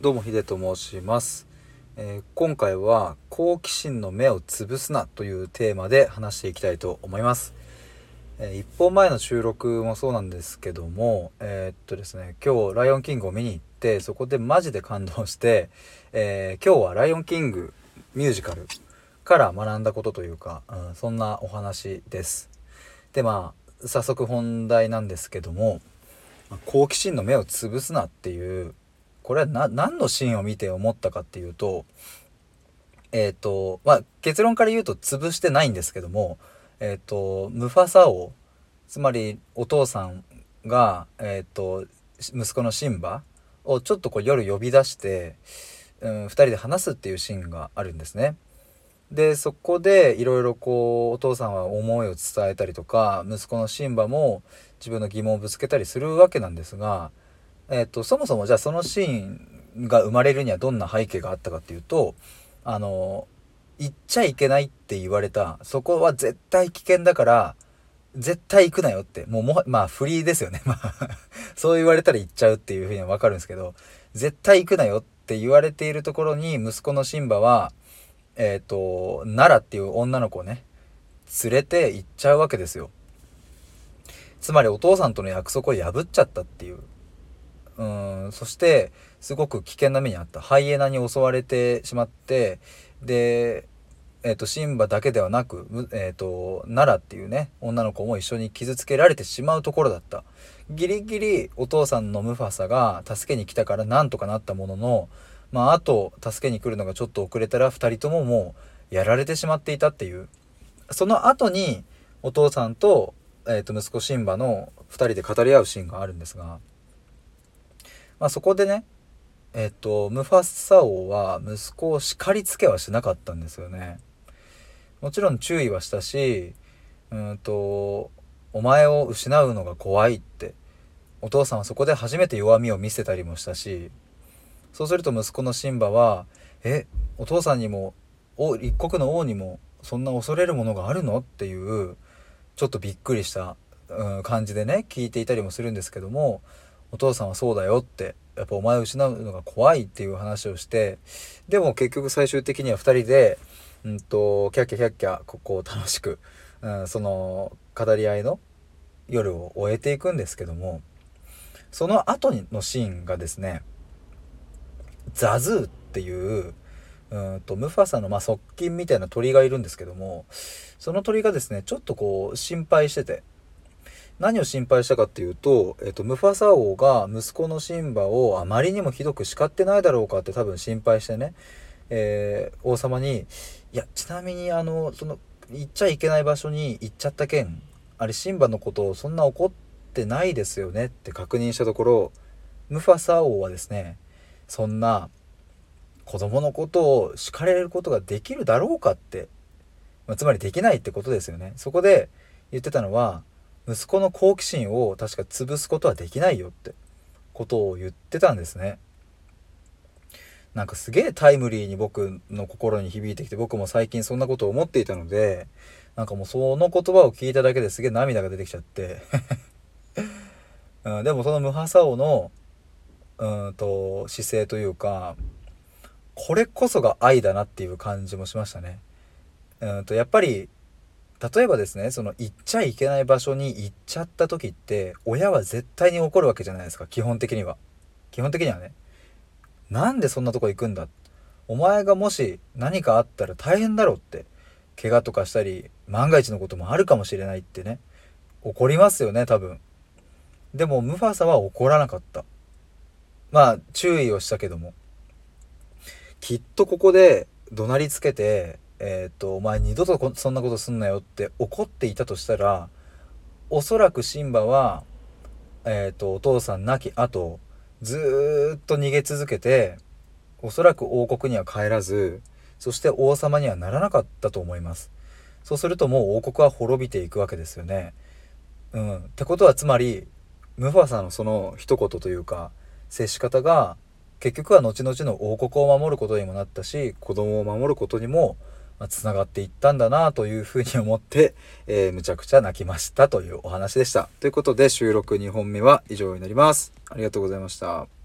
どうもヒデと申します、えー今回は好奇心の目を潰すなというテーマで話していきたいと思います、え1本前の収録もそうなんですけどもえーっとですね今日ライオンキングを見に行ってそこでマジで感動して、え今日はライオンキングミュージカルから学んだことというか、うん、そんなお話です。でまあ早速本題なんですけども好奇心の目を潰すなっていうこれはな何のシーンを見て思ったかっていうとえっ、とまあ結論から言うと潰してないんですけどもえっ、とムファサ王つまりお父さんがえっ、と息子のシンバをちょっとこう夜呼び出して、うん、2人で話すっていうシーンがあるんですね。でそこでいろいろこうお父さんは思いを伝えたりとか息子のシンバも自分の疑問をぶつけたりするわけなんですが、えっとそもそもじゃあそのシーンが生まれるにはどんな背景があったかっていうとあの行っちゃいけないって言われたそこは絶対危険だから絶対行くなよってもうもはまあフリーですよね。まあそう言われたら行っちゃうっていうふうには分かるんですけど絶対行くなよって言われているところに息子のシンバはえっ、と奈良っていう女の子をね連れて行っちゃうわけですよ。つまりお父さんとの約束を破っちゃったっていう。うんそしてすごく危険な目にあった。ハイエナに襲われてしまってでえっ、とシンバだけではなく、えっ、と奈良っていうね女の子も一緒に傷つけられてしまうところだった。ギリギリお父さんのムファサが助けに来たからなんとかなったもののまああと助けに来るのがちょっと遅れたら2人とももうやられてしまっていたっていう。その後にお父さんと,、えー、と息子シンバの2人で語り合うシーンがあるんですが、まあ、そこでねえっ、とムファッサ王は息子を叱りつけはしなかったんですよね。もちろん注意はしたしうんとお前を失うのが怖いってお父さんはそこで初めて弱みを見せたりもしたしそうすると息子のシンバは「えお父さんにも一国の王にもそんな恐れるものがあるの?」っていうちょっとびっくりした、うん、感じでね聞いていたりもするんですけどもお父さんはそうだよってやっぱお前を失うのが怖いっていう話をしてでも結局最終的には2人で、うん、とキャッキャキャッキャここを楽しく、うん、その語り合いの夜を終えていくんですけどもその後のシーンがですねザズーっていううんとムファサのまあ側近みたいな鳥がいるんですけどもその鳥がですねちょっとこう心配してて何を心配したかっていうと、えっと、ムファサ王が息子のシンバをあまりにもひどく叱ってないだろうかって多分心配してね、えー王様に「いやちなみにあのその行っちゃいけない場所に行っちゃった件あれシンバのことをそんな怒ってないですよね」って確認したところムファサ王はですねそんな子供のことを叱れることができるだろうかって、まあつまりできないってことですよね。そこで言ってたのは息子の好奇心を確か潰すことはできないよってことを言ってたんですねなんかすげえタイムリーに僕の心に響いてきて僕も最近そんなことを思っていたのでなんかもうその言葉を聞いただけですげえ涙が出てきちゃって、うん、でもそのムハサオのうんと姿勢というかこれこそが愛だなっていう感じもしましたね。うんとやっぱり例えばですねその行っちゃいけない場所に行っちゃった時って親は絶対に怒るわけじゃないですか基本的には。基本的にはね。なんでそんなとこ行くんだ？お前がもし何かあったら大変だろうって怪我とかしたり万が一のこともあるかもしれないってね怒りますよね多分。でもムファサは怒らなかった。まあ注意をしたけども。きっとここで怒鳴りつけてえっ、とお前二度とそんなことすんなよって怒っていたとしたらおそらくシンバはえっ、とお父さん亡き後ずっと逃げ続けておそらく王国には帰らずそして王様にはならなかったと思います。そうするともう王国は滅びていくわけですよね。うん。ってことはつまりムファサのその一言というか接し方が結局は後々の王国を守ることにもなったし子供を守ることにもつながっていったんだなというふうに思って、えーむちゃくちゃ泣きましたというお話でした。ということで収録2本目は以上になります。ありがとうございました。